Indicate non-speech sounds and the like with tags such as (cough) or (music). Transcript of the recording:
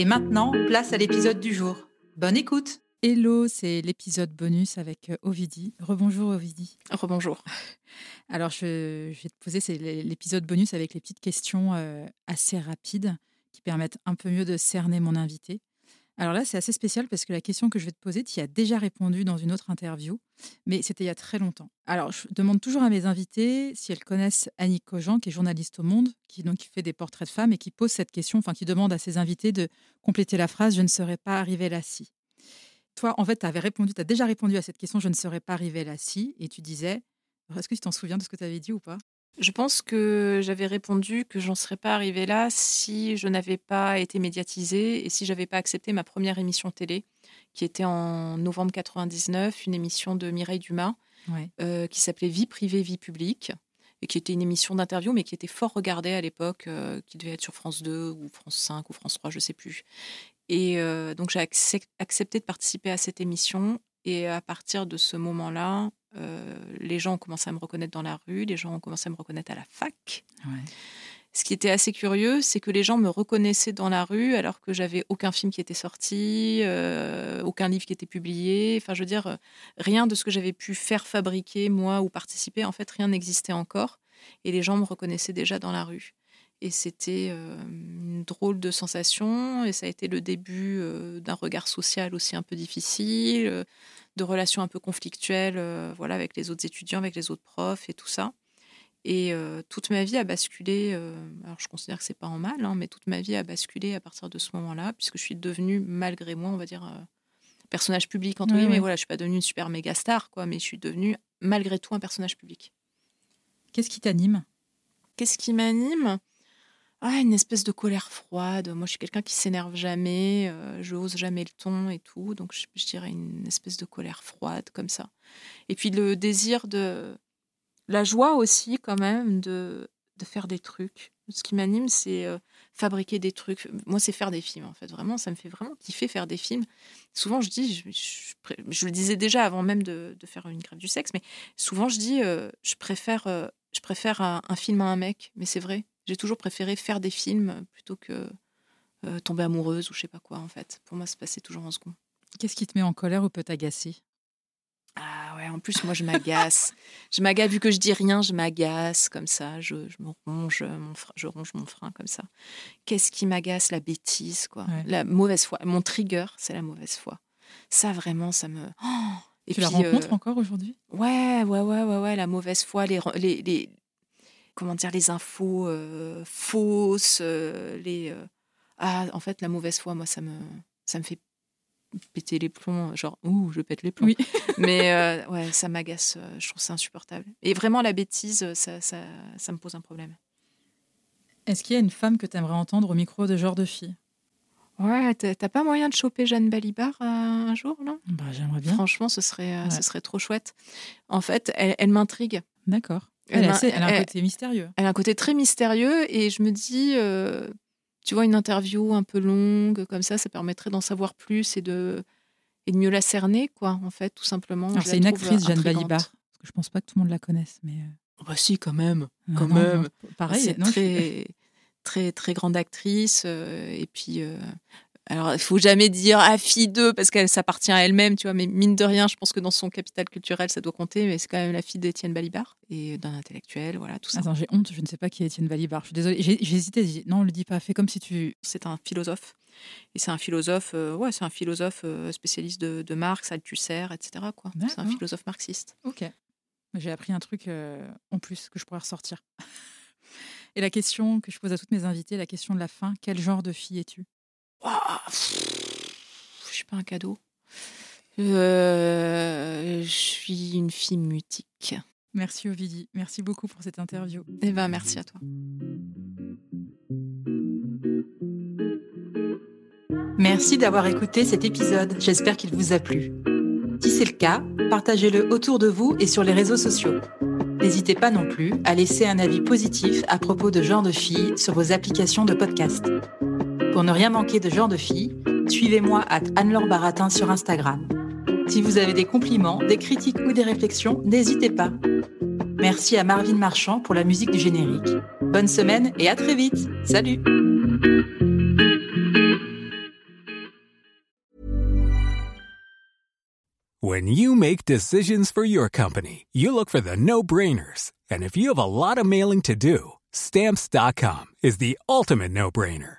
Et maintenant, place à l'épisode du jour. Bonne écoute Hello, c'est l'épisode bonus avec euh, Ovidie. Rebonjour Ovidie. Rebonjour. (laughs) Alors, je, vais te poser c'est l'épisode bonus avec les petites questions euh, assez rapides qui permettent un peu mieux de cerner mon invité. Alors là, c'est assez spécial parce que la question que je vais te poser, tu y as déjà répondu dans une autre interview, mais c'était il y a très longtemps. Alors, je demande toujours à mes invités si elles connaissent Annie Cogent, qui est journaliste au Monde, qui donc fait des portraits de femmes et qui pose cette question, enfin qui demande à ses invités de compléter la phrase Je ne serais pas arrivée là si. Toi, en fait, tu avais répondu, tu as déjà répondu à cette question, je ne serais pas arrivée là si, et tu disais, est-ce que tu t'en souviens de ce que tu avais dit ou pas? Je pense que j'avais répondu que j'en serais pas arrivée là si je n'avais pas été médiatisée et si j'avais pas accepté ma première émission télé, qui était en novembre 99, une émission de Mireille Dumas, euh, qui s'appelait Vie privée, vie publique et qui était une émission d'interview, mais qui était fort regardée à l'époque, euh, qui devait être sur France 2 ou France 5 ou France 3, je ne sais plus. Et euh, donc j'ai accepté de participer à cette émission. Et à partir de ce moment-là, euh, les gens ont commencé à me reconnaître dans la rue, les gens ont commencé à me reconnaître à la fac. Ce qui était assez curieux, c'est que les gens me reconnaissaient dans la rue alors que j'avais aucun film qui était sorti, euh, aucun livre qui était publié. Enfin, je veux dire, rien de ce que j'avais pu faire fabriquer, moi, ou participer, en fait, rien n'existait encore. Et les gens me reconnaissaient déjà dans la rue. Et c'était une drôle de sensation. Et ça a été le début d'un regard social aussi un peu difficile, de relations un peu conflictuelles voilà, avec les autres étudiants, avec les autres profs et tout ça. Et toute ma vie a basculé. alors, je considère que c'est pas en mal, hein, mais toute ma vie a basculé à partir de ce moment-là, puisque je suis devenue, malgré moi, on va dire, personnage public, entre guillemets. Voilà, je suis pas devenue une super méga star, quoi, mais je suis devenue, malgré tout, un personnage public. Qu'est-ce qui t'anime? Qu'est-ce qui m'anime? Ah, une espèce de colère froide. Moi, je suis quelqu'un qui s'énerve jamais, euh, je hausse jamais le ton et tout. Donc, je, dirais une espèce de colère froide comme ça. Et puis, le désir de. La joie aussi, quand même, de, de faire des trucs. Ce qui m'anime, c'est euh, fabriquer des trucs. Moi, c'est faire des films, en fait. Vraiment, ça me fait vraiment kiffer faire des films. Souvent, je dis, je, le disais déjà avant même de, de, faire une grève du sexe, mais souvent, je dis, euh, je préfère, je préfère un film à un mec. Mais c'est vrai j'ai toujours préféré faire des films plutôt que euh, tomber amoureuse ou je sais pas quoi en fait. Pour moi, ça passait toujours en second. Qu'est-ce qui te met en colère ou peut t'agacer? Ah ouais, en plus moi je m'agace. (laughs) je m'agace vu que je dis rien, je m'agace comme ça. Je, me ronge mon je ronge mon frein comme ça. Qu'est-ce qui m'agace? La bêtise quoi. La mauvaise foi. Mon trigger, c'est la mauvaise foi. Ça vraiment, ça me. Oh et tu la rencontres euh, encore aujourd'hui? Ouais, ouais, ouais, ouais, ouais. La mauvaise foi, les, les, comment dire, les infos euh, fausses, euh, les euh, ah, en fait, la mauvaise foi, moi, ça me, ça me fait péter les plombs, genre, ouh, je pète les plombs. Oui. (laughs) Mais (laughs) ouais, ça m'agace, je trouve ça insupportable. Et vraiment, la bêtise, ça, ça, ça me pose un problème. Est-ce qu'il y a une femme que tu aimerais entendre au micro de genre de fille? Ouais, t'as pas moyen de choper Jeanne Balibar un jour, non? Bah, J'aimerais bien. Franchement, ce serait, ce serait trop chouette. En fait, elle m'intrigue. D'accord. Elle, a, un côté mystérieux. Elle a un côté très mystérieux et je me dis, euh, tu vois, une interview un peu longue comme ça, ça permettrait d'en savoir plus et de, et de mieux la cerner, quoi, en fait, tout simplement. c'est une actrice, Jeanne Balibar. Parce que je pense pas que tout le monde la connaisse, mais. Euh, bah si, quand même, ah quand même. pareil, c'est très, très, très grande actrice. Euh, et puis, Alors, il faut jamais dire ah fille d'eux parce qu'elle s'appartient à elle-même, tu vois. Mais mine de rien, je pense que dans son capital culturel, ça doit compter. Mais c'est quand même la fille d'Étienne Balibar et d'un intellectuel, voilà, tout ça. Attends, j'ai honte, je ne sais pas qui est Étienne Balibar. Je suis désolée. J'ai hésité. dit, Non, le dis pas. Fais comme si tu. C'est un philosophe. Et c'est un philosophe, euh, ouais, c'est un philosophe euh, spécialiste de, de Marx, Althusser, etc. Quoi. C'est un philosophe marxiste. Ok. J'ai appris un truc euh, en plus que je pourrais ressortir. (laughs) Et la question que je pose à toutes mes invitées, la question de la fin quel genre de fille es-tu? Ouah, pff, Je suis pas un cadeau. Euh, je suis une fille mutique. Merci Ovidie. Merci beaucoup pour cette interview. Eh ben, merci à toi. Merci d'avoir écouté cet épisode, j'espère qu'il vous a plu. Si c'est le cas, partagez-le autour de vous et sur les réseaux sociaux. N'hésitez pas non plus à laisser un avis positif à propos de Genre de Filles sur vos applications de podcast. Pour ne rien manquer de Genre de Filles, suivez-moi à Anne-Laure Baratin sur Instagram. Si vous avez des compliments, des critiques ou des réflexions, n'hésitez pas. Merci à Marvin Marchand pour la musique du générique. Bonne semaine et à très vite. Salut When you make decisions for your company, you look for the no brainers. And if you have a lot of mailing to do, stamps.com is the ultimate no brainer.